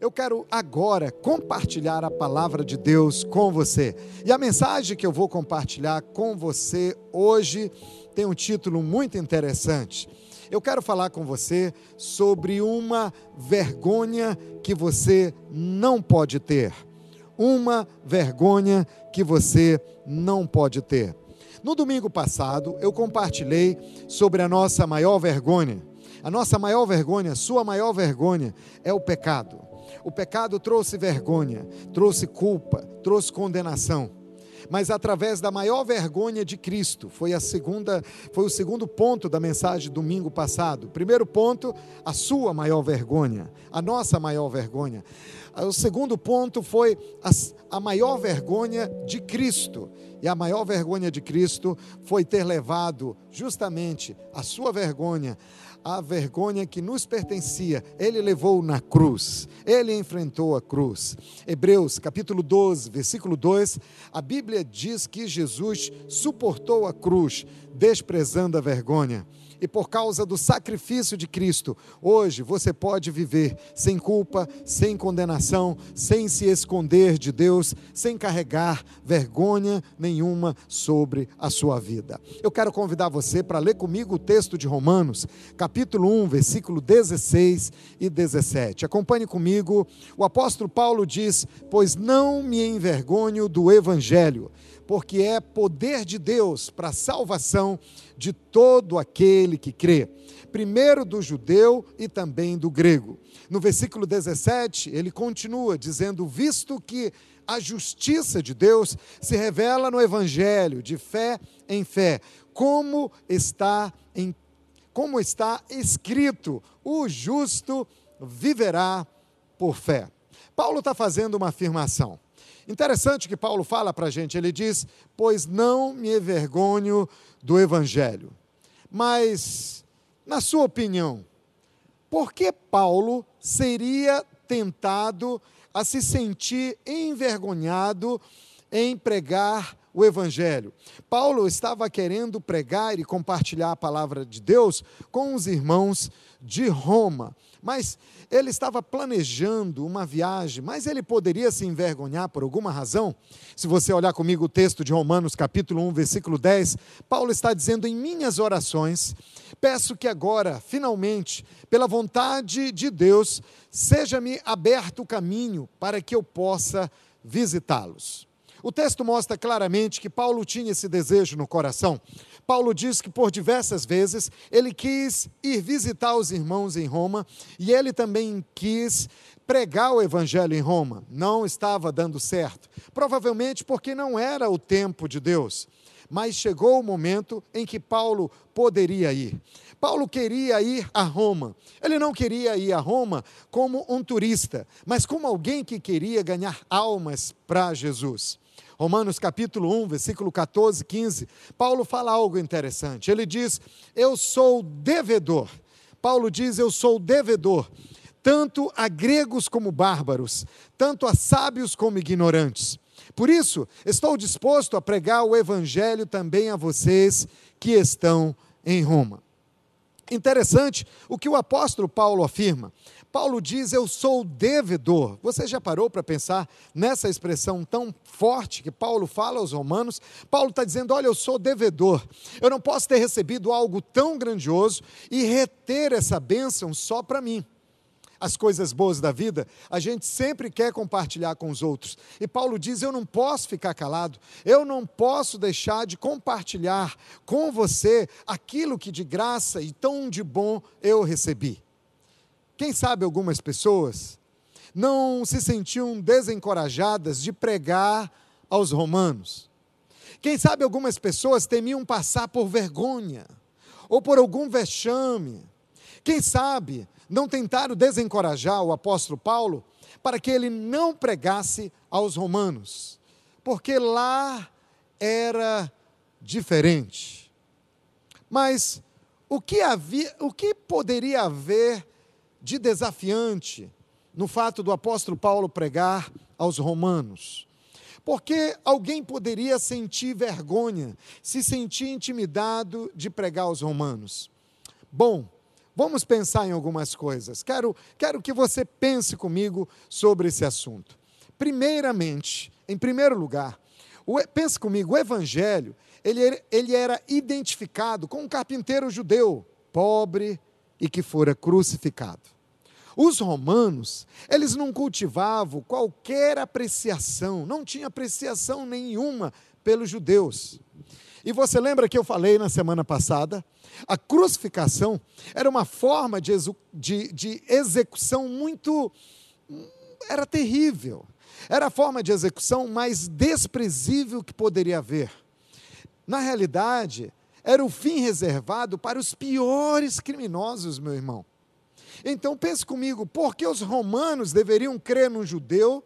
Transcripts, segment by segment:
eu quero agora compartilhar a palavra de Deus com você. E a mensagem que eu vou compartilhar com você hoje tem um título muito interessante. Eu quero falar com você sobre uma vergonha que você não pode ter. Uma vergonha que você não pode ter. No domingo passado, eu compartilhei sobre a nossa maior vergonha. A nossa maior vergonha, sua maior vergonha, é o pecado. O pecado trouxe vergonha, trouxe culpa, trouxe condenação. Mas através da maior vergonha de Cristo, foi a segunda, foi o segundo ponto da mensagem domingo passado. Primeiro ponto, a sua maior vergonha, a nossa maior vergonha. O segundo ponto foi a, a maior vergonha de Cristo. E a maior vergonha de Cristo foi ter levado justamente a sua vergonha a vergonha que nos pertencia, ele levou na cruz, ele enfrentou a cruz. Hebreus capítulo 12, versículo 2, a Bíblia diz que Jesus suportou a cruz, desprezando a vergonha e por causa do sacrifício de Cristo, hoje você pode viver sem culpa, sem condenação, sem se esconder de Deus, sem carregar vergonha nenhuma sobre a sua vida. Eu quero convidar você para ler comigo o texto de Romanos, capítulo 1, versículo 16 e 17. Acompanhe comigo. O apóstolo Paulo diz: Pois não me envergonho do evangelho porque é poder de Deus para a salvação de todo aquele que crê, primeiro do judeu e também do grego. No versículo 17, ele continua dizendo: Visto que a justiça de Deus se revela no evangelho, de fé em fé, como está em como está escrito: o justo viverá por fé. Paulo está fazendo uma afirmação. Interessante que Paulo fala para a gente, ele diz: Pois não me envergonho do Evangelho. Mas, na sua opinião, por que Paulo seria tentado a se sentir envergonhado em pregar o Evangelho. Paulo estava querendo pregar e compartilhar a palavra de Deus com os irmãos de Roma, mas ele estava planejando uma viagem, mas ele poderia se envergonhar por alguma razão? Se você olhar comigo o texto de Romanos, capítulo 1, versículo 10, Paulo está dizendo: Em minhas orações, peço que agora, finalmente, pela vontade de Deus, seja-me aberto o caminho para que eu possa visitá-los. O texto mostra claramente que Paulo tinha esse desejo no coração. Paulo diz que por diversas vezes ele quis ir visitar os irmãos em Roma e ele também quis pregar o evangelho em Roma. Não estava dando certo. Provavelmente porque não era o tempo de Deus. Mas chegou o momento em que Paulo poderia ir. Paulo queria ir a Roma. Ele não queria ir a Roma como um turista, mas como alguém que queria ganhar almas para Jesus. Romanos capítulo 1, versículo 14, 15, Paulo fala algo interessante. Ele diz: Eu sou devedor. Paulo diz: Eu sou devedor, tanto a gregos como bárbaros, tanto a sábios como ignorantes. Por isso, estou disposto a pregar o evangelho também a vocês que estão em Roma. Interessante o que o apóstolo Paulo afirma. Paulo diz: Eu sou devedor. Você já parou para pensar nessa expressão tão forte que Paulo fala aos Romanos? Paulo está dizendo: Olha, eu sou devedor. Eu não posso ter recebido algo tão grandioso e reter essa bênção só para mim. As coisas boas da vida, a gente sempre quer compartilhar com os outros. E Paulo diz: Eu não posso ficar calado, eu não posso deixar de compartilhar com você aquilo que de graça e tão de bom eu recebi. Quem sabe algumas pessoas não se sentiam desencorajadas de pregar aos romanos. Quem sabe algumas pessoas temiam passar por vergonha ou por algum vexame. Quem sabe não tentaram desencorajar o apóstolo Paulo para que ele não pregasse aos romanos, porque lá era diferente. Mas o que havia, o que poderia haver de desafiante no fato do apóstolo Paulo pregar aos romanos. Porque alguém poderia sentir vergonha, se sentir intimidado de pregar aos romanos. Bom, vamos pensar em algumas coisas. Quero, quero que você pense comigo sobre esse assunto. Primeiramente, em primeiro lugar, o, pense comigo, o Evangelho, ele, ele era identificado com um carpinteiro judeu, pobre e que fora crucificado. Os romanos, eles não cultivavam qualquer apreciação, não tinha apreciação nenhuma pelos judeus. E você lembra que eu falei na semana passada? A crucificação era uma forma de, de, de execução muito. era terrível. Era a forma de execução mais desprezível que poderia haver. Na realidade, era o fim reservado para os piores criminosos, meu irmão. Então pense comigo, por que os romanos deveriam crer num judeu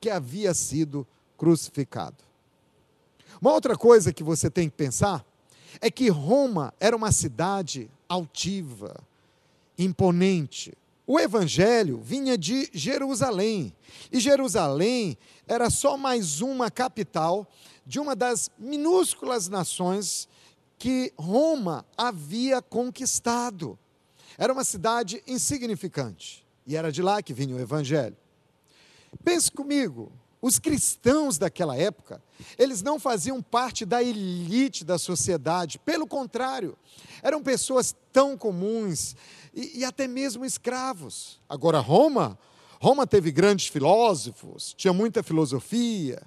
que havia sido crucificado? Uma outra coisa que você tem que pensar é que Roma era uma cidade altiva, imponente. O evangelho vinha de Jerusalém, e Jerusalém era só mais uma capital de uma das minúsculas nações que Roma havia conquistado. Era uma cidade insignificante, e era de lá que vinha o evangelho. Pense comigo, os cristãos daquela época, eles não faziam parte da elite da sociedade, pelo contrário, eram pessoas tão comuns e, e, até mesmo escravos. Agora, Roma, Roma teve grandes filósofos, tinha muita filosofia.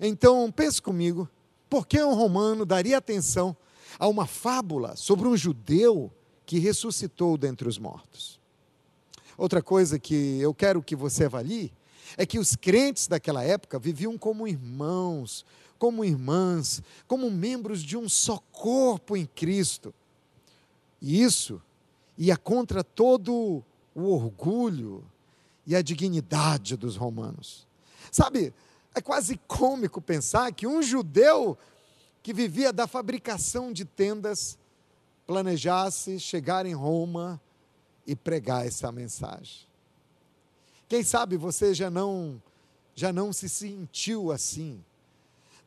Então, pense comigo, por que um romano daria atenção a uma fábula sobre um judeu que ressuscitou dentre os mortos? Outra coisa que eu quero que você avalie é que os crentes daquela época viviam como irmãos, como irmãs, como membros de um só corpo em Cristo. E isso ia contra todo o orgulho e a dignidade dos romanos. Sabe, é quase cômico pensar que um judeu que vivia da fabricação de tendas planejasse chegar em Roma e pregar essa mensagem. Quem sabe você já não já não se sentiu assim.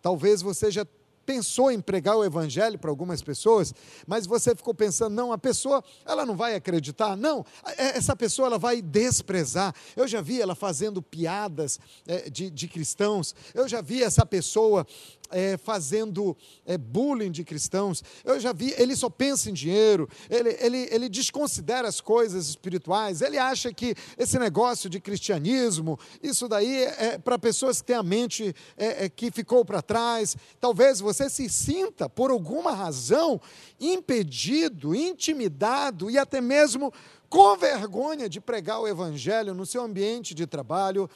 Talvez você já pensou em pregar o evangelho para algumas pessoas, mas você ficou pensando, não, a pessoa, ela não vai acreditar, não, é, essa pessoa ela vai desprezar. Eu já vi ela fazendo piadas é, de, de cristãos, eu já vi essa pessoa é, fazendo é, bullying de cristãos, eu já vi, ele só pensa em dinheiro, ele, ele, ele desconsidera as coisas espirituais, ele acha que esse negócio de cristianismo, isso daí é, é para pessoas que têm a mente é, é, que ficou para trás. Talvez você se sinta, por alguma razão, impedido, intimidado e até mesmo com vergonha de pregar o evangelho no seu ambiente de trabalho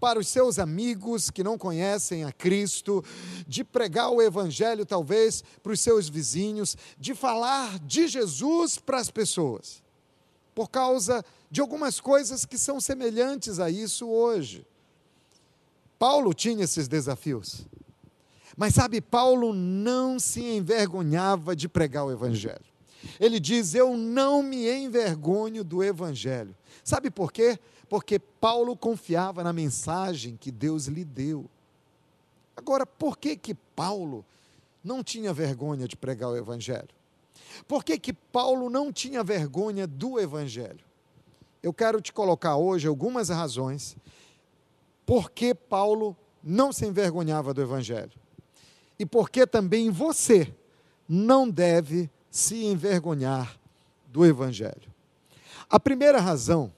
para os seus amigos que não conhecem a Cristo, de pregar o Evangelho, talvez, para os seus vizinhos, de falar de Jesus para as pessoas, por causa de algumas coisas que são semelhantes a isso hoje. Paulo tinha esses desafios. Mas sabe, Paulo não se envergonhava de pregar o Evangelho. Ele diz: Eu não me envergonho do Evangelho. Sabe por quê? porque Paulo confiava na mensagem que Deus lhe deu. Agora, por que que Paulo não tinha vergonha de pregar o evangelho? Por que que Paulo não tinha vergonha do evangelho? Eu quero te colocar hoje algumas razões por que Paulo não se envergonhava do evangelho. E por que também você não deve se envergonhar do evangelho. A primeira razão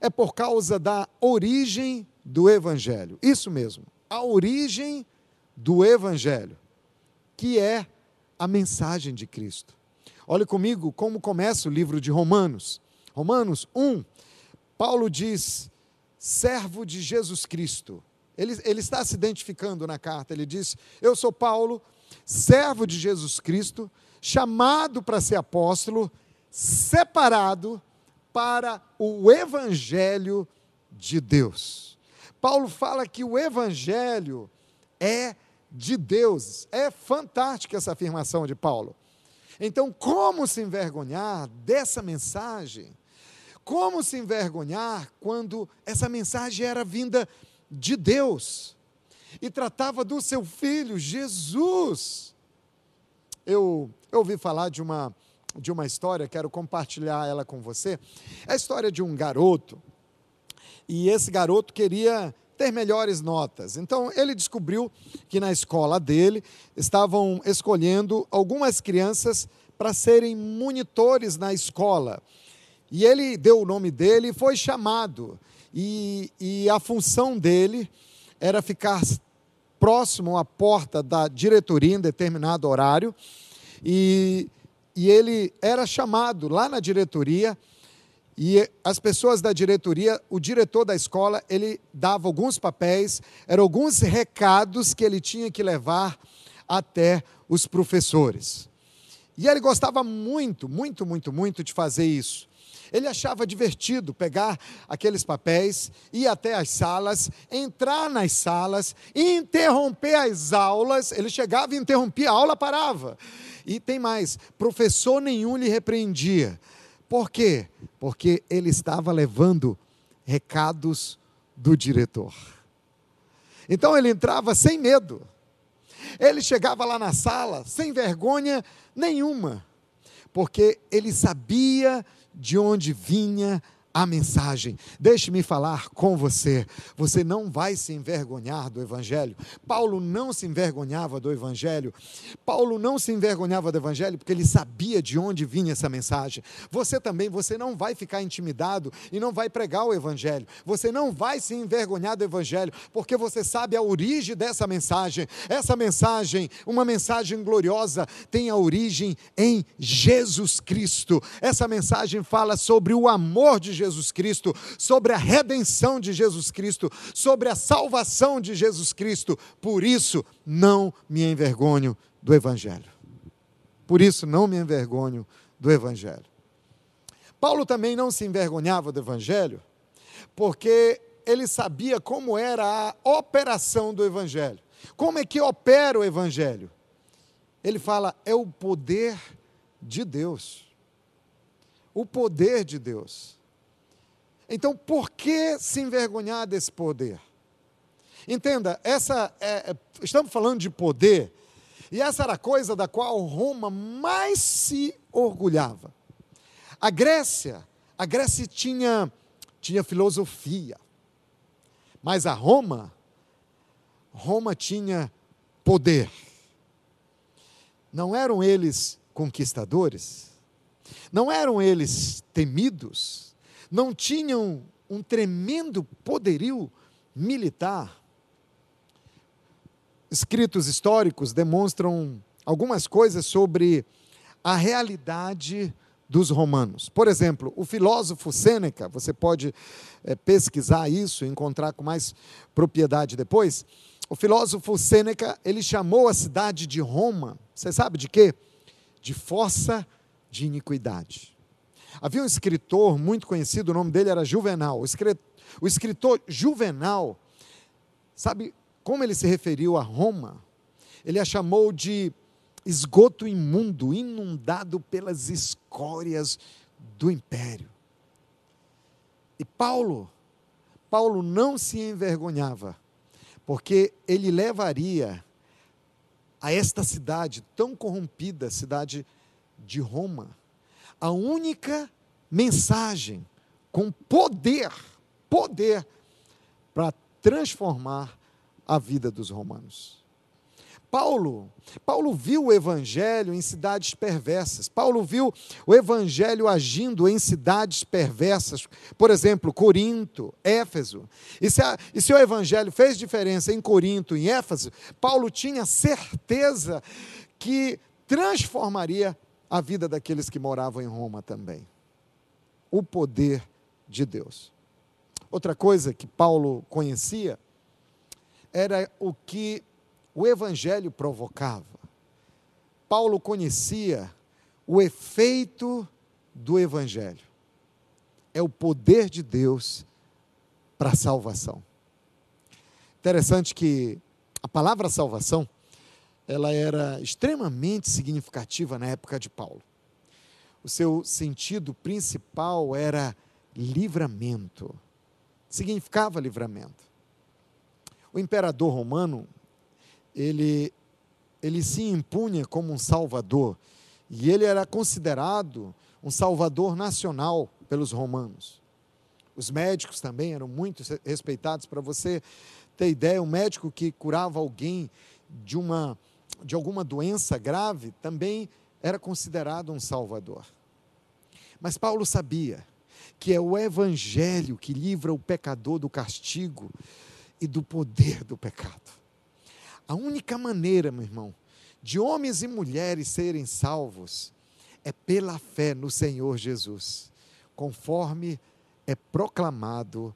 é por causa da origem do Evangelho. Isso mesmo, a origem do Evangelho, que é a mensagem de Cristo. Olhe comigo como começa o livro de Romanos. Romanos 1, Paulo diz: servo de Jesus Cristo. Ele, ele está se identificando na carta, ele diz: Eu sou Paulo, servo de Jesus Cristo, chamado para ser apóstolo, separado para o Evangelho de Deus. Paulo fala que o Evangelho é de Deus. É fantástica essa afirmação de Paulo. Então, como se envergonhar dessa mensagem? Como se envergonhar quando essa mensagem era vinda de Deus e tratava do seu filho, Jesus? Eu, eu ouvi falar de uma de uma história, quero compartilhar ela com você. É a história de um garoto, e esse garoto queria ter melhores notas. Então, ele descobriu que na escola dele estavam escolhendo algumas crianças para serem monitores na escola. E ele deu o nome dele e foi chamado. E, e a função dele era ficar próximo à porta da diretoria em determinado horário. E, e ele era chamado lá na diretoria e as pessoas da diretoria, o diretor da escola, ele dava alguns papéis, eram alguns recados que ele tinha que levar até os professores. E ele gostava muito, muito, muito, muito de fazer isso. Ele achava divertido pegar aqueles papéis, ir até as salas, entrar nas salas, interromper as aulas. Ele chegava e interrompia, a aula parava. E tem mais: professor nenhum lhe repreendia por quê? Porque ele estava levando recados do diretor. Então ele entrava sem medo. Ele chegava lá na sala sem vergonha nenhuma, porque ele sabia de onde vinha a mensagem. Deixe-me falar com você. Você não vai se envergonhar do Evangelho. Paulo não se envergonhava do Evangelho. Paulo não se envergonhava do Evangelho porque ele sabia de onde vinha essa mensagem. Você também, você não vai ficar intimidado e não vai pregar o Evangelho. Você não vai se envergonhar do Evangelho porque você sabe a origem dessa mensagem. Essa mensagem, uma mensagem gloriosa, tem a origem em Jesus Cristo. Essa mensagem fala sobre o amor de Jesus Cristo, sobre a redenção de Jesus Cristo, sobre a salvação de Jesus Cristo. Por isso, não me envergonho do Evangelho. Por isso, não me envergonho do Evangelho. Paulo também não se envergonhava do Evangelho, porque ele sabia como era a operação do Evangelho. Como é que opera o Evangelho? Ele fala, é o poder de Deus. O poder de Deus. Então, por que se envergonhar desse poder? Entenda, essa é, é, estamos falando de poder, e essa era a coisa da qual Roma mais se orgulhava. A Grécia, a Grécia tinha, tinha filosofia, mas a Roma, Roma tinha poder. Não eram eles conquistadores, não eram eles temidos, não tinham um tremendo poderio militar. Escritos históricos demonstram algumas coisas sobre a realidade dos romanos. Por exemplo, o filósofo Sêneca, você pode é, pesquisar isso, encontrar com mais propriedade depois. O filósofo Sêneca, ele chamou a cidade de Roma, você sabe de quê? De força de iniquidade. Havia um escritor muito conhecido, o nome dele era Juvenal. O escritor Juvenal, sabe como ele se referiu a Roma? Ele a chamou de esgoto imundo, inundado pelas escórias do império. E Paulo, Paulo não se envergonhava, porque ele levaria a esta cidade tão corrompida, cidade de Roma, a única mensagem com poder, poder, para transformar a vida dos romanos. Paulo, Paulo viu o evangelho em cidades perversas. Paulo viu o evangelho agindo em cidades perversas, por exemplo, Corinto, Éfeso. E se, a, e se o evangelho fez diferença em Corinto em Éfeso, Paulo tinha certeza que transformaria a vida daqueles que moravam em Roma também. O poder de Deus. Outra coisa que Paulo conhecia era o que o evangelho provocava. Paulo conhecia o efeito do evangelho. É o poder de Deus para a salvação. Interessante que a palavra salvação ela era extremamente significativa na época de Paulo. O seu sentido principal era livramento. Significava livramento. O imperador romano, ele, ele se impunha como um salvador. E ele era considerado um salvador nacional pelos romanos. Os médicos também eram muito respeitados. Para você ter ideia, um médico que curava alguém de, uma, de alguma doença grave também era considerado um salvador. Mas Paulo sabia que é o evangelho que livra o pecador do castigo e do poder do pecado. A única maneira, meu irmão, de homens e mulheres serem salvos é pela fé no Senhor Jesus, conforme é proclamado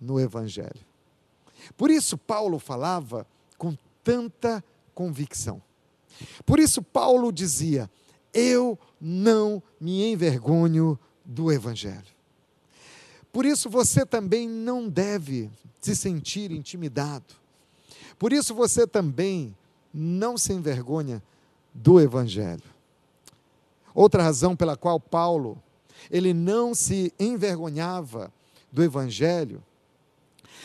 no Evangelho. Por isso, Paulo falava com tanta convicção. Por isso, Paulo dizia: Eu não me envergonho do Evangelho. Por isso, você também não deve se sentir intimidado. Por isso, você também não se envergonha do Evangelho. Outra razão pela qual Paulo ele não se envergonhava do Evangelho,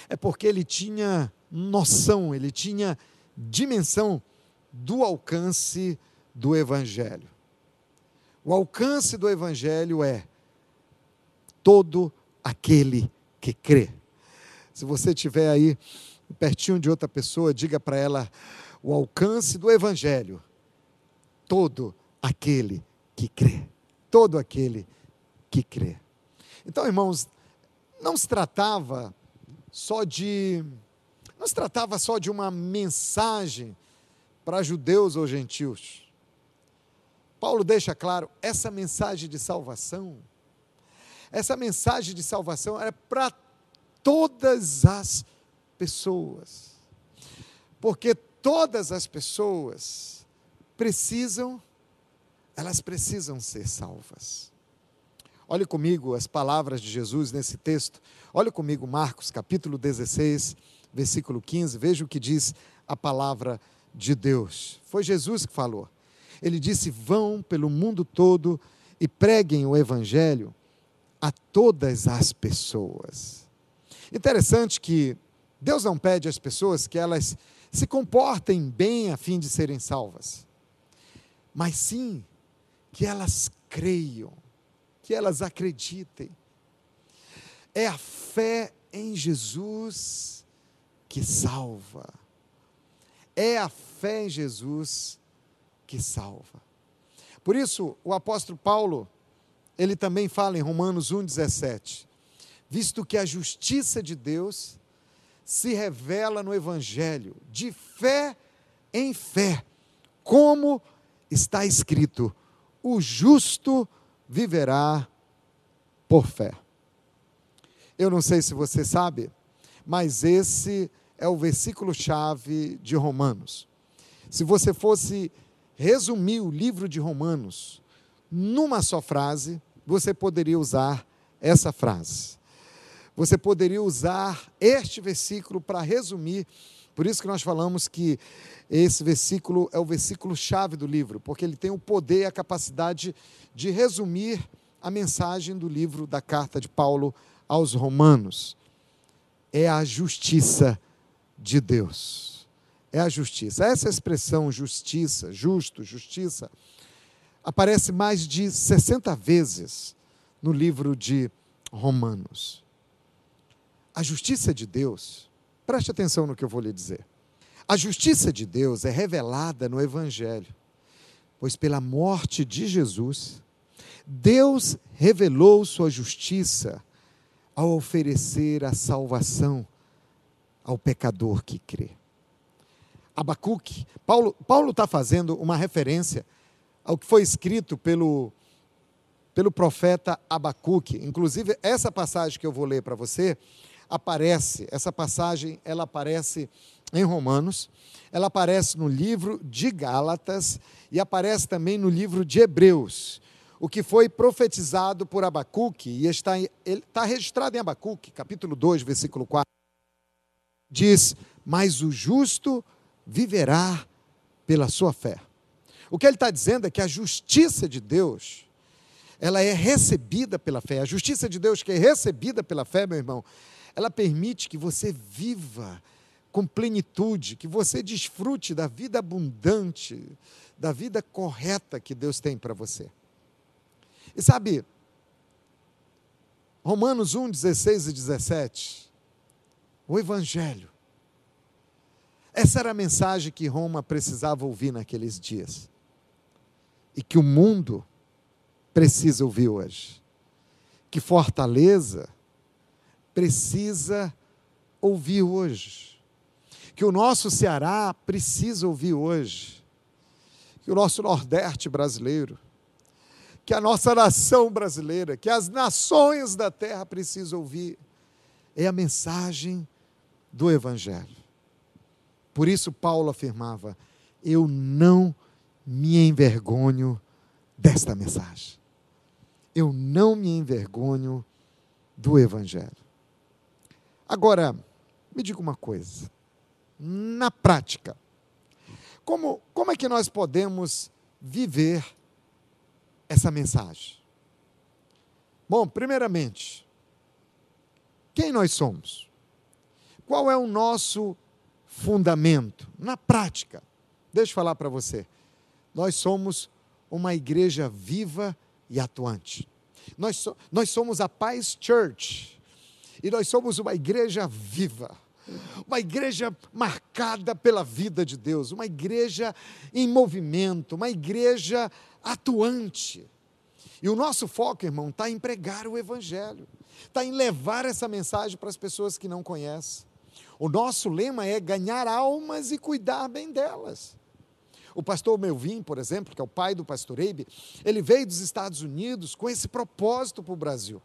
é porque ele tinha noção, ele tinha dimensão do alcance do Evangelho. O alcance do Evangelho é todo aquele que crê. Se você estiver aí pertinho de outra pessoa, diga para ela o alcance do Evangelho. Todo aquele que crê. Todo aquele que crê. Então, irmãos, não se tratava só de não se tratava só de uma mensagem para judeus ou gentios. Paulo deixa claro, essa mensagem de salvação, essa mensagem de salvação é para todas as pessoas. Porque todas as pessoas precisam, elas precisam ser salvas. Olhe comigo as palavras de Jesus nesse texto. Olhe comigo Marcos, capítulo 16, versículo 15. Veja o que diz a palavra de Deus. Foi Jesus que falou. Ele disse: Vão pelo mundo todo e preguem o evangelho a todas as pessoas. Interessante que Deus não pede às pessoas que elas se comportem bem a fim de serem salvas, mas sim que elas creiam que elas acreditem. É a fé em Jesus que salva. É a fé em Jesus que salva. Por isso, o apóstolo Paulo, ele também fala em Romanos 1,17: visto que a justiça de Deus se revela no Evangelho, de fé em fé, como está escrito: o justo viverá por fé. Eu não sei se você sabe, mas esse é o versículo-chave de Romanos. Se você fosse resumir o livro de Romanos numa só frase, você poderia usar essa frase. Você poderia usar este versículo para resumir por isso que nós falamos que esse versículo é o versículo chave do livro, porque ele tem o poder e a capacidade de resumir a mensagem do livro da carta de Paulo aos Romanos. É a justiça de Deus. É a justiça. Essa expressão justiça, justo, justiça, aparece mais de 60 vezes no livro de Romanos. A justiça de Deus Preste atenção no que eu vou lhe dizer. A justiça de Deus é revelada no Evangelho, pois pela morte de Jesus, Deus revelou sua justiça ao oferecer a salvação ao pecador que crê. Abacuque, Paulo está fazendo uma referência ao que foi escrito pelo, pelo profeta Abacuque. Inclusive, essa passagem que eu vou ler para você aparece, essa passagem, ela aparece em Romanos, ela aparece no livro de Gálatas e aparece também no livro de Hebreus. O que foi profetizado por Abacuque, e está, está registrado em Abacuque, capítulo 2, versículo 4, diz: Mas o justo viverá pela sua fé. O que ele está dizendo é que a justiça de Deus, ela é recebida pela fé. A justiça de Deus que é recebida pela fé, meu irmão, ela permite que você viva com plenitude, que você desfrute da vida abundante, da vida correta que Deus tem para você. E sabe, Romanos 1, 16 e 17, o Evangelho. Essa era a mensagem que Roma precisava ouvir naqueles dias. E que o mundo precisa ouvir hoje. Que Fortaleza precisa ouvir hoje. Que o nosso Ceará precisa ouvir hoje. Que o nosso Nordeste brasileiro, que a nossa nação brasileira, que as nações da terra precisam ouvir, é a mensagem do Evangelho. Por isso, Paulo afirmava: Eu não me envergonho desta mensagem. Eu não me envergonho do Evangelho. Agora, me diga uma coisa. Na prática, como, como é que nós podemos viver essa mensagem? Bom, primeiramente, quem nós somos? Qual é o nosso fundamento? Na prática, deixa eu falar para você. Nós somos uma igreja viva e atuante. Nós, so, nós somos a Paz Church e nós somos uma igreja viva, uma igreja marcada pela vida de Deus, uma igreja em movimento, uma igreja atuante. E o nosso foco, irmão, está em pregar o Evangelho, está em levar essa mensagem para as pessoas que não conhecem. O nosso lema é ganhar almas e cuidar bem delas. O pastor Melvin, por exemplo, que é o pai do pastor Eibe, ele veio dos Estados Unidos com esse propósito para o Brasil.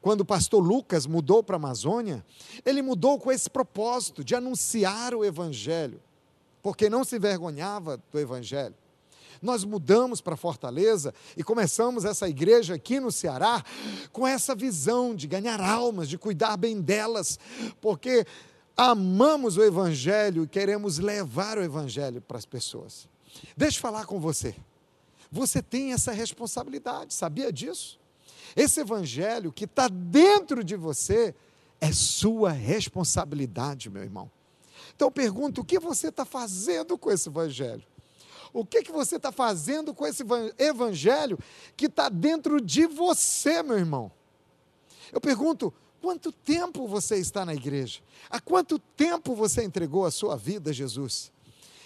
Quando o pastor Lucas mudou para a Amazônia, ele mudou com esse propósito de anunciar o Evangelho, porque não se envergonhava do Evangelho. Nós mudamos para Fortaleza e começamos essa igreja aqui no Ceará com essa visão de ganhar almas, de cuidar bem delas, porque amamos o Evangelho e queremos levar o Evangelho para as pessoas. Deixa eu falar com você. Você tem essa responsabilidade, sabia disso? Esse evangelho que está dentro de você é sua responsabilidade, meu irmão. Então pergunto: o que você está fazendo com esse evangelho? O que, que você está fazendo com esse evangelho que está dentro de você, meu irmão? Eu pergunto: quanto tempo você está na igreja? Há quanto tempo você entregou a sua vida a Jesus?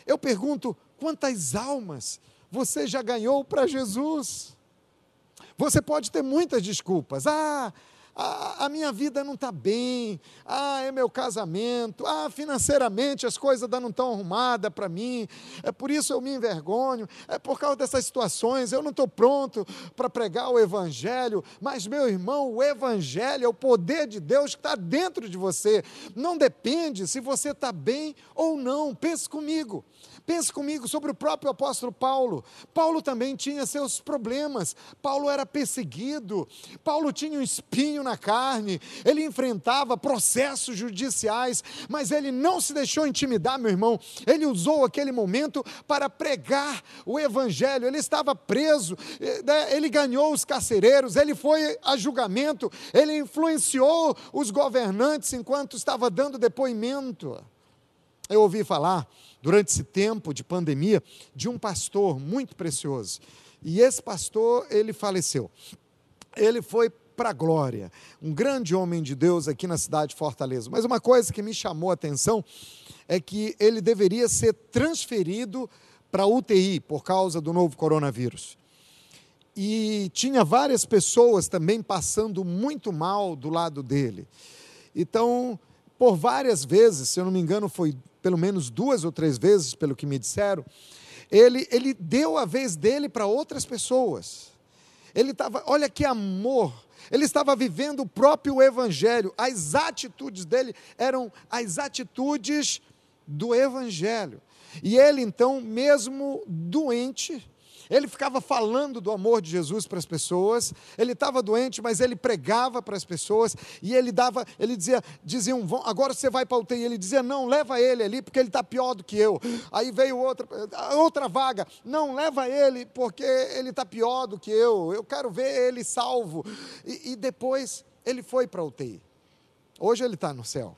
Eu pergunto: quantas almas você já ganhou para Jesus? Você pode ter muitas desculpas. Ah, a, a minha vida não está bem, ah, é meu casamento, ah, financeiramente as coisas ainda não estão arrumadas para mim, é por isso eu me envergonho, é por causa dessas situações, eu não estou pronto para pregar o Evangelho, mas meu irmão, o Evangelho é o poder de Deus que está dentro de você, não depende se você está bem ou não, pense comigo. Pense comigo sobre o próprio apóstolo Paulo. Paulo também tinha seus problemas. Paulo era perseguido. Paulo tinha um espinho na carne. Ele enfrentava processos judiciais, mas ele não se deixou intimidar, meu irmão. Ele usou aquele momento para pregar o evangelho. Ele estava preso, eh, né? ele ganhou os carcereiros, ele foi a julgamento, ele influenciou os governantes enquanto estava dando depoimento. Eu ouvi falar durante esse tempo de pandemia, de um pastor muito precioso. E esse pastor, ele faleceu. Ele foi para a glória, um grande homem de Deus aqui na cidade de Fortaleza. Mas uma coisa que me chamou a atenção é que ele deveria ser transferido para UTI por causa do novo coronavírus. E tinha várias pessoas também passando muito mal do lado dele. Então, por várias vezes, se eu não me engano, foi pelo menos duas ou três vezes, pelo que me disseram, ele, ele deu a vez dele para outras pessoas. Ele estava, olha que amor, ele estava vivendo o próprio evangelho. As atitudes dele eram as atitudes do evangelho. E ele então, mesmo doente, ele ficava falando do amor de Jesus para as pessoas. Ele estava doente, mas ele pregava para as pessoas e ele dava, ele dizia, diziam, agora você vai para o UTI. Ele dizia, não, leva ele ali porque ele está pior do que eu. Aí veio outra, outra vaga, não, leva ele porque ele está pior do que eu. Eu quero ver ele salvo. E, e depois ele foi para a UTI. Hoje ele está no céu.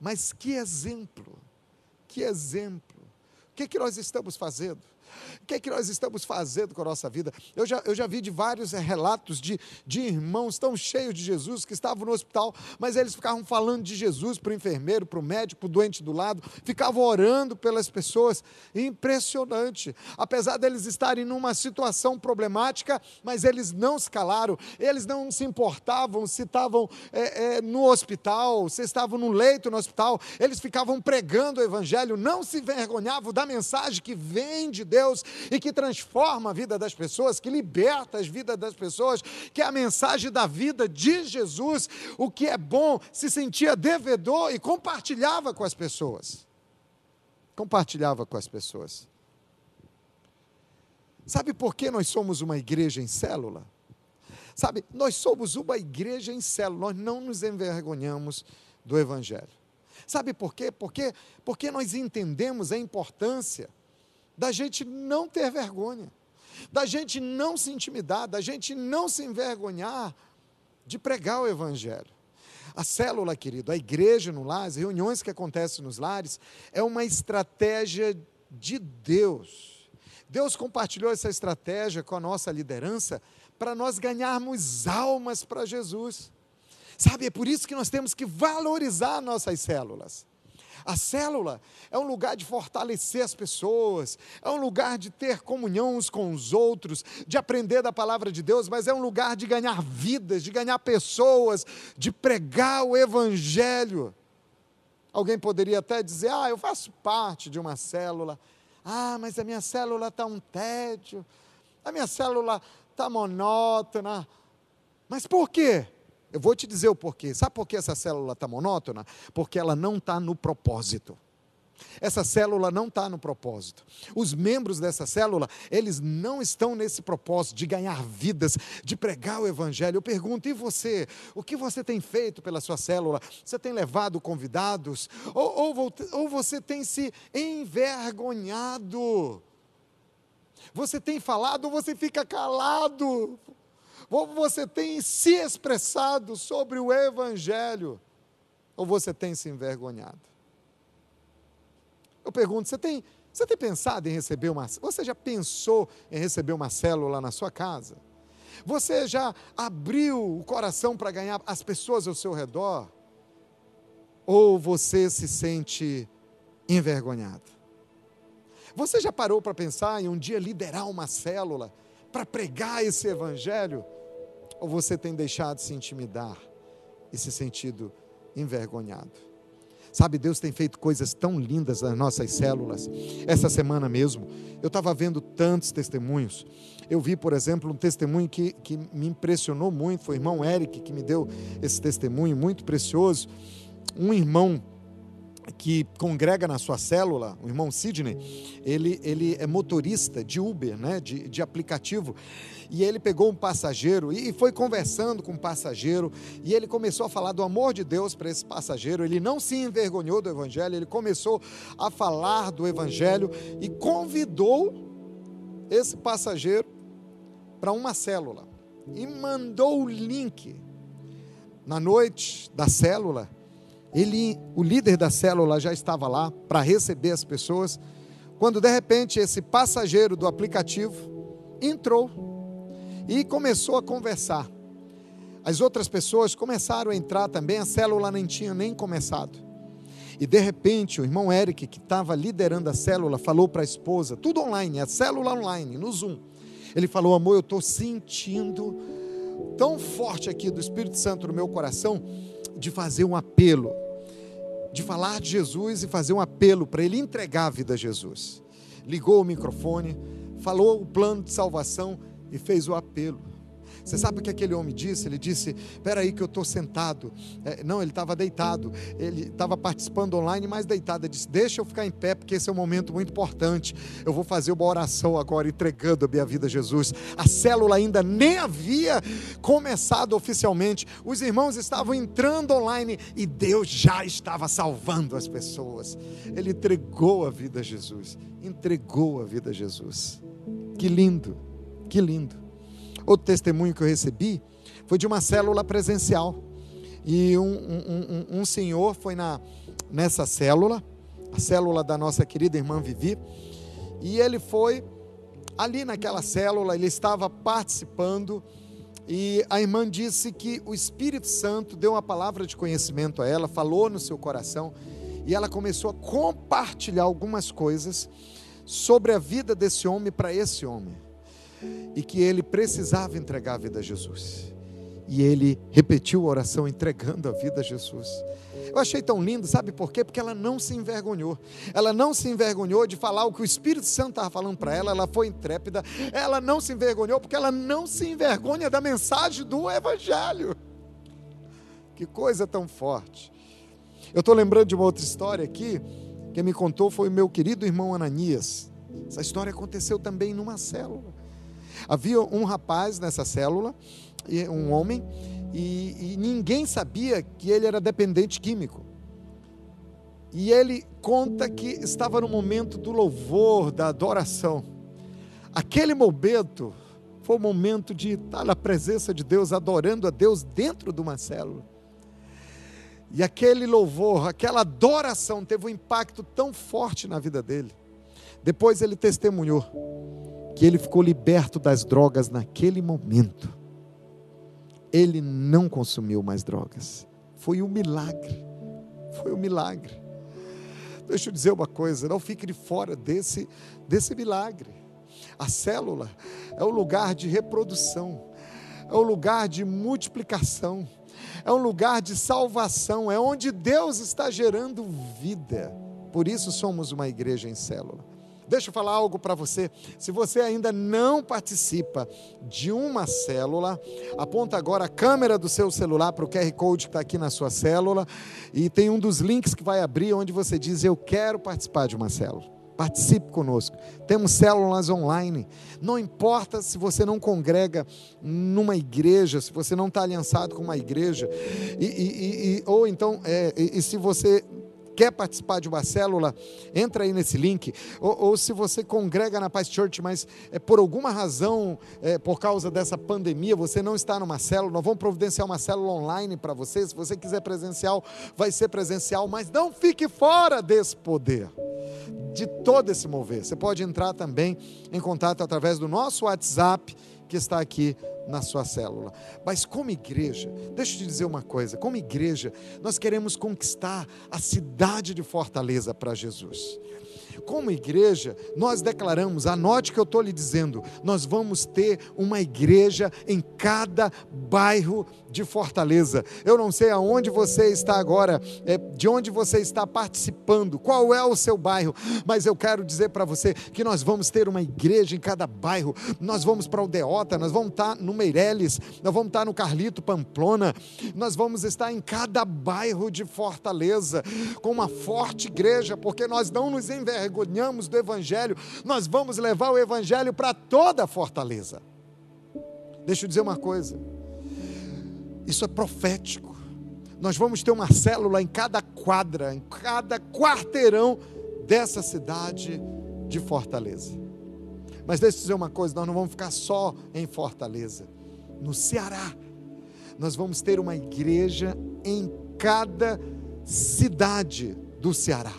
Mas que exemplo, que exemplo. O que, que nós estamos fazendo? O que é que nós estamos fazendo com a nossa vida? Eu já, eu já vi de vários relatos de, de irmãos tão cheios de Jesus que estavam no hospital, mas eles ficavam falando de Jesus para o enfermeiro, para o médico, para o doente do lado, ficavam orando pelas pessoas. Impressionante. Apesar deles estarem numa situação problemática, mas eles não se calaram, eles não se importavam se estavam é, é, no hospital, se estavam no leito no hospital, eles ficavam pregando o Evangelho, não se envergonhavam da mensagem que vem de Deus Deus e que transforma a vida das pessoas, que liberta as vidas das pessoas, que é a mensagem da vida de Jesus, o que é bom, se sentia devedor e compartilhava com as pessoas. Compartilhava com as pessoas. Sabe por que nós somos uma igreja em célula? Sabe, nós somos uma igreja em célula, nós não nos envergonhamos do Evangelho. Sabe por quê? Porque, porque nós entendemos a importância da gente não ter vergonha, da gente não se intimidar, da gente não se envergonhar de pregar o Evangelho. A célula, querido, a igreja no lar, as reuniões que acontecem nos lares, é uma estratégia de Deus. Deus compartilhou essa estratégia com a nossa liderança para nós ganharmos almas para Jesus. Sabe, é por isso que nós temos que valorizar nossas células. A célula é um lugar de fortalecer as pessoas, é um lugar de ter comunhão uns com os outros, de aprender da palavra de Deus, mas é um lugar de ganhar vidas, de ganhar pessoas, de pregar o Evangelho. Alguém poderia até dizer: Ah, eu faço parte de uma célula. Ah, mas a minha célula está um tédio, a minha célula está monótona. Mas por quê? Eu vou te dizer o porquê. Sabe por que essa célula está monótona? Porque ela não está no propósito. Essa célula não está no propósito. Os membros dessa célula, eles não estão nesse propósito de ganhar vidas, de pregar o Evangelho. Eu pergunto, e você? O que você tem feito pela sua célula? Você tem levado convidados? Ou, ou, ou você tem se envergonhado? Você tem falado ou você fica calado? Ou você tem se expressado sobre o Evangelho? Ou você tem se envergonhado? Eu pergunto, você tem, você tem pensado em receber uma. Você já pensou em receber uma célula na sua casa? Você já abriu o coração para ganhar as pessoas ao seu redor? Ou você se sente envergonhado? Você já parou para pensar em um dia liderar uma célula para pregar esse evangelho? Ou você tem deixado de se intimidar e se sentido envergonhado? Sabe, Deus tem feito coisas tão lindas nas nossas células. Essa semana mesmo, eu estava vendo tantos testemunhos. Eu vi, por exemplo, um testemunho que, que me impressionou muito. Foi o irmão Eric que me deu esse testemunho muito precioso. Um irmão que congrega na sua célula, o irmão Sidney, ele, ele é motorista de Uber, né, de, de aplicativo, e ele pegou um passageiro e foi conversando com o passageiro, e ele começou a falar do amor de Deus para esse passageiro, ele não se envergonhou do Evangelho, ele começou a falar do Evangelho e convidou esse passageiro para uma célula, e mandou o link. Na noite da célula, ele, o líder da célula já estava lá para receber as pessoas, quando de repente esse passageiro do aplicativo entrou e começou a conversar. As outras pessoas começaram a entrar também, a célula nem tinha nem começado. E de repente o irmão Eric, que estava liderando a célula, falou para a esposa, tudo online, a célula online, no Zoom. Ele falou: Amor, eu estou sentindo tão forte aqui do Espírito Santo no meu coração de fazer um apelo, de falar de Jesus e fazer um apelo para ele entregar a vida a Jesus. Ligou o microfone, falou o plano de salvação e fez o apelo. Você sabe o que aquele homem disse? Ele disse: Espera aí, que eu estou sentado. É, não, ele estava deitado. Ele estava participando online, mas deitado. Ele disse: Deixa eu ficar em pé, porque esse é um momento muito importante. Eu vou fazer uma oração agora, entregando a minha vida a Jesus. A célula ainda nem havia começado oficialmente. Os irmãos estavam entrando online e Deus já estava salvando as pessoas. Ele entregou a vida a Jesus. Entregou a vida a Jesus. Que lindo, que lindo. Outro testemunho que eu recebi foi de uma célula presencial. E um, um, um, um senhor foi na, nessa célula, a célula da nossa querida irmã Vivi, e ele foi ali naquela célula, ele estava participando, e a irmã disse que o Espírito Santo deu uma palavra de conhecimento a ela, falou no seu coração, e ela começou a compartilhar algumas coisas sobre a vida desse homem para esse homem, e que ele precisava entregar a vida a Jesus. E ele repetiu a oração entregando a vida a Jesus. Eu achei tão lindo, sabe por quê? Porque ela não se envergonhou. Ela não se envergonhou de falar o que o Espírito Santo estava falando para ela, ela foi intrépida. Ela não se envergonhou porque ela não se envergonha da mensagem do Evangelho. Que coisa tão forte. Eu estou lembrando de uma outra história aqui, quem me contou foi o meu querido irmão Ananias. Essa história aconteceu também numa célula. Havia um rapaz nessa célula um homem, e, e ninguém sabia que ele era dependente químico. E ele conta que estava no momento do louvor, da adoração. Aquele momento foi o momento de estar na presença de Deus, adorando a Deus dentro de uma célula. E aquele louvor, aquela adoração teve um impacto tão forte na vida dele. Depois ele testemunhou que ele ficou liberto das drogas naquele momento ele não consumiu mais drogas. Foi um milagre. Foi um milagre. Deixa eu dizer uma coisa, não fique de fora desse, desse milagre. A célula é um lugar de reprodução, é um lugar de multiplicação, é um lugar de salvação, é onde Deus está gerando vida. Por isso somos uma igreja em célula. Deixa eu falar algo para você. Se você ainda não participa de uma célula, aponta agora a câmera do seu celular para o QR Code que está aqui na sua célula e tem um dos links que vai abrir onde você diz: Eu quero participar de uma célula. Participe conosco. Temos células online. Não importa se você não congrega numa igreja, se você não está aliançado com uma igreja, e, e, e ou então, é, e, se você quer participar de uma célula, entra aí nesse link. Ou, ou se você congrega na Paz Church, mas é, por alguma razão, é, por causa dessa pandemia, você não está numa célula, nós vamos providenciar uma célula online para você. Se você quiser presencial, vai ser presencial, mas não fique fora desse poder, de todo esse mover. Você pode entrar também em contato através do nosso WhatsApp que está aqui na sua célula. Mas como igreja, deixa eu te dizer uma coisa: como igreja, nós queremos conquistar a cidade de Fortaleza para Jesus. Como igreja, nós declaramos, anote que eu estou lhe dizendo, nós vamos ter uma igreja em cada bairro de Fortaleza. Eu não sei aonde você está agora, é, de onde você está participando, qual é o seu bairro, mas eu quero dizer para você que nós vamos ter uma igreja em cada bairro. Nós vamos para o Deota, nós vamos estar no Meireles, nós vamos estar no Carlito Pamplona, nós vamos estar em cada bairro de Fortaleza com uma forte igreja, porque nós não nos envergonhamos do Evangelho, nós vamos levar o Evangelho para toda a Fortaleza. Deixa eu dizer uma coisa. Isso é profético. Nós vamos ter uma célula em cada quadra, em cada quarteirão dessa cidade de Fortaleza. Mas deixa eu dizer uma coisa: nós não vamos ficar só em Fortaleza. No Ceará, nós vamos ter uma igreja em cada cidade do Ceará,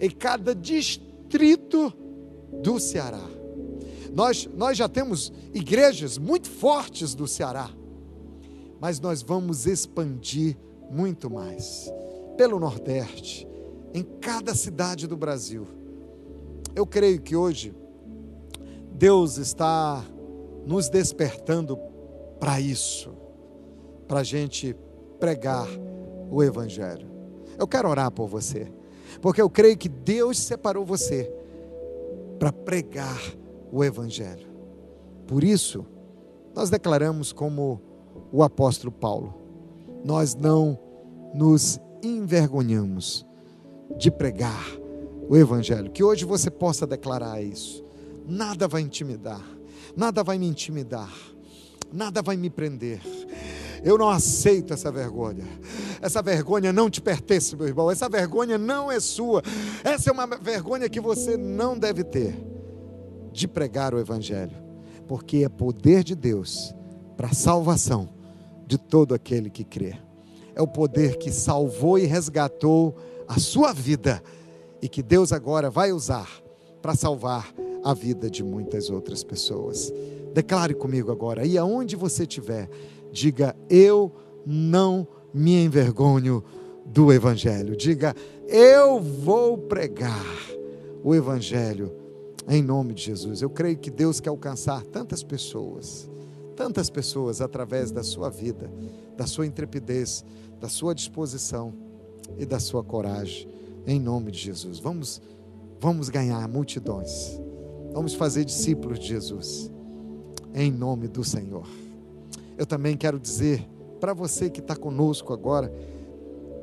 em cada distrito do Ceará. Nós, nós já temos igrejas muito fortes do Ceará mas nós vamos expandir muito mais pelo Nordeste, em cada cidade do Brasil. Eu creio que hoje Deus está nos despertando para isso, para a gente pregar o Evangelho. Eu quero orar por você, porque eu creio que Deus separou você para pregar o Evangelho. Por isso, nós declaramos como o apóstolo Paulo. Nós não nos envergonhamos de pregar o Evangelho. Que hoje você possa declarar isso. Nada vai intimidar, nada vai me intimidar, nada vai me prender. Eu não aceito essa vergonha. Essa vergonha não te pertence, meu irmão. Essa vergonha não é sua. Essa é uma vergonha que você não deve ter de pregar o Evangelho, porque é poder de Deus para salvação de todo aquele que crê. é o poder que salvou e resgatou a sua vida e que Deus agora vai usar para salvar a vida de muitas outras pessoas. Declare comigo agora, e aonde você estiver, diga: Eu não me envergonho do Evangelho. Diga: Eu vou pregar o Evangelho em nome de Jesus. Eu creio que Deus quer alcançar tantas pessoas, tantas pessoas através da sua vida, da sua intrepidez, da sua disposição e da sua coragem, em nome de Jesus. Vamos, vamos ganhar multidões, vamos fazer discípulos de Jesus, em nome do Senhor. Eu também quero dizer para você que está conosco agora,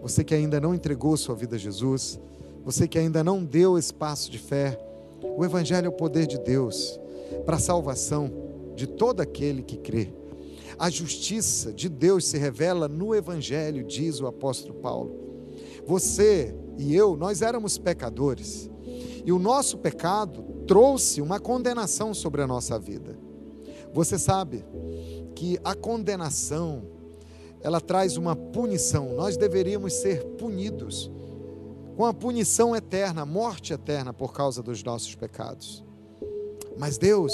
você que ainda não entregou sua vida a Jesus, você que ainda não deu espaço de fé, o Evangelho é o poder de Deus para a salvação de todo aquele que crê. A justiça de Deus se revela no Evangelho, diz o apóstolo Paulo. Você e eu, nós éramos pecadores. E o nosso pecado trouxe uma condenação sobre a nossa vida. Você sabe que a condenação, ela traz uma punição. Nós deveríamos ser punidos com a punição eterna, morte eterna por causa dos nossos pecados. Mas Deus,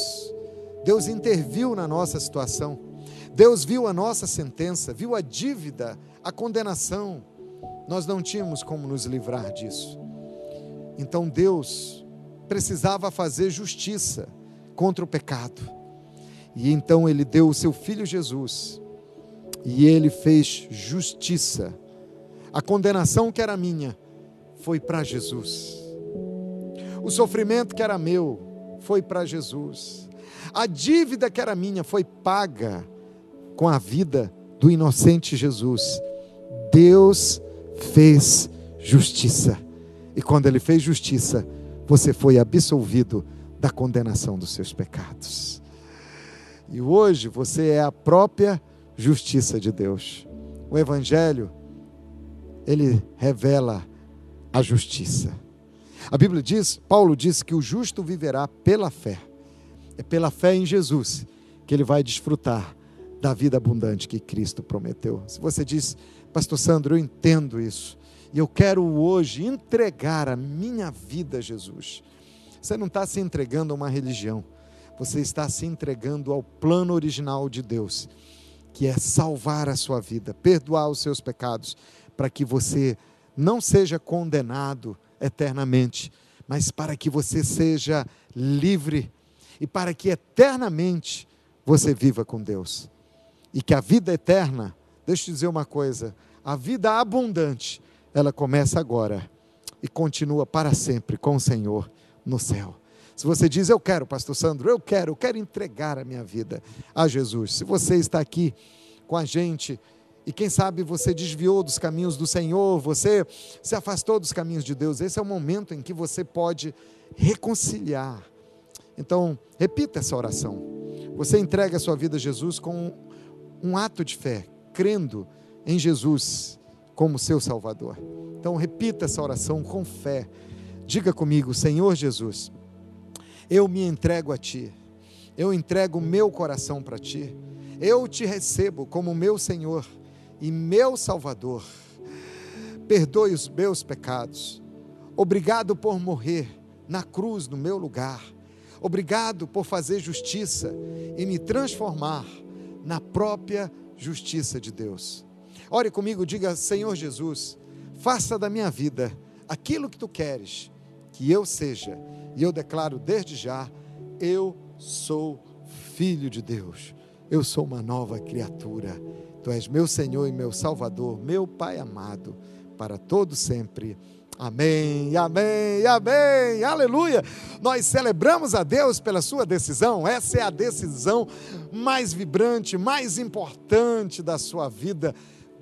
Deus interviu na nossa situação Deus viu a nossa sentença, viu a dívida, a condenação. Nós não tínhamos como nos livrar disso. Então Deus precisava fazer justiça contra o pecado. E então ele deu o seu filho Jesus. E ele fez justiça. A condenação que era minha foi para Jesus. O sofrimento que era meu foi para Jesus. A dívida que era minha foi paga com a vida do inocente Jesus. Deus fez justiça. E quando ele fez justiça, você foi absolvido da condenação dos seus pecados. E hoje você é a própria justiça de Deus. O evangelho ele revela a justiça. A Bíblia diz, Paulo diz que o justo viverá pela fé. É pela fé em Jesus que ele vai desfrutar da vida abundante que Cristo prometeu. Se você diz, Pastor Sandro, eu entendo isso, e eu quero hoje entregar a minha vida a Jesus. Você não está se entregando a uma religião, você está se entregando ao plano original de Deus, que é salvar a sua vida, perdoar os seus pecados, para que você não seja condenado eternamente, mas para que você seja livre e para que eternamente você viva com Deus e que a vida eterna, deixa eu te dizer uma coisa, a vida abundante, ela começa agora e continua para sempre com o Senhor no céu. Se você diz, eu quero, Pastor Sandro, eu quero, eu quero entregar a minha vida a Jesus. Se você está aqui com a gente e quem sabe você desviou dos caminhos do Senhor, você se afastou dos caminhos de Deus, esse é o momento em que você pode reconciliar. Então, repita essa oração. Você entrega a sua vida a Jesus com um ato de fé, crendo em Jesus como seu Salvador. Então, repita essa oração com fé. Diga comigo, Senhor Jesus, eu me entrego a Ti, eu entrego o meu coração para Ti, eu te recebo como meu Senhor e meu Salvador. Perdoe os meus pecados. Obrigado por morrer na cruz no meu lugar. Obrigado por fazer justiça e me transformar na própria justiça de Deus. Ore comigo, diga: Senhor Jesus, faça da minha vida aquilo que tu queres que eu seja. E eu declaro desde já: eu sou filho de Deus. Eu sou uma nova criatura. Tu és meu Senhor e meu Salvador, meu Pai amado, para todo sempre. Amém, amém, amém, aleluia. Nós celebramos a Deus pela sua decisão, essa é a decisão mais vibrante, mais importante da sua vida.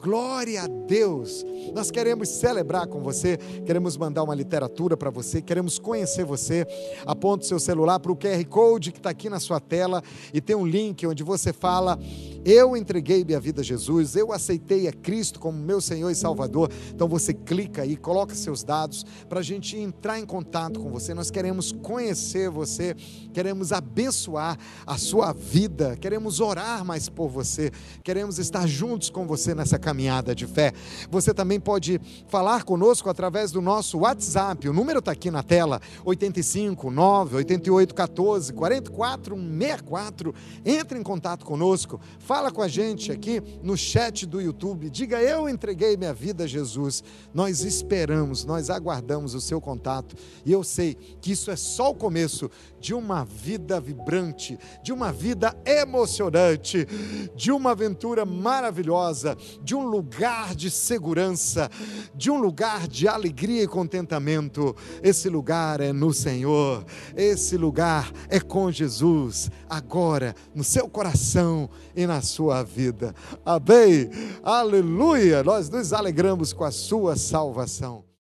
Glória a Deus! Nós queremos celebrar com você, queremos mandar uma literatura para você, queremos conhecer você. Aponte seu celular para o QR Code que está aqui na sua tela e tem um link onde você fala: Eu entreguei minha vida a Jesus, eu aceitei a Cristo como meu Senhor e Salvador. Então você clica aí, coloca seus dados para a gente entrar em contato com você. Nós queremos conhecer você, queremos abençoar a sua vida, queremos orar mais por você, queremos estar juntos com você nessa caminhada de fé. Você também pode falar conosco através do nosso WhatsApp. O número está aqui na tela: 85 9 88 14 44 64. Entre em contato conosco, fala com a gente aqui no chat do YouTube. Diga: Eu entreguei minha vida a Jesus. Nós esperamos, nós aguardamos o seu contato e eu sei que isso é só o começo de uma vida vibrante, de uma vida emocionante, de uma aventura maravilhosa, de um lugar de segurança, de um lugar de alegria e contentamento. Esse lugar é no Senhor, esse lugar é com Jesus, agora, no seu coração e na sua vida. Amém. Aleluia. Nós nos alegramos com a sua salvação.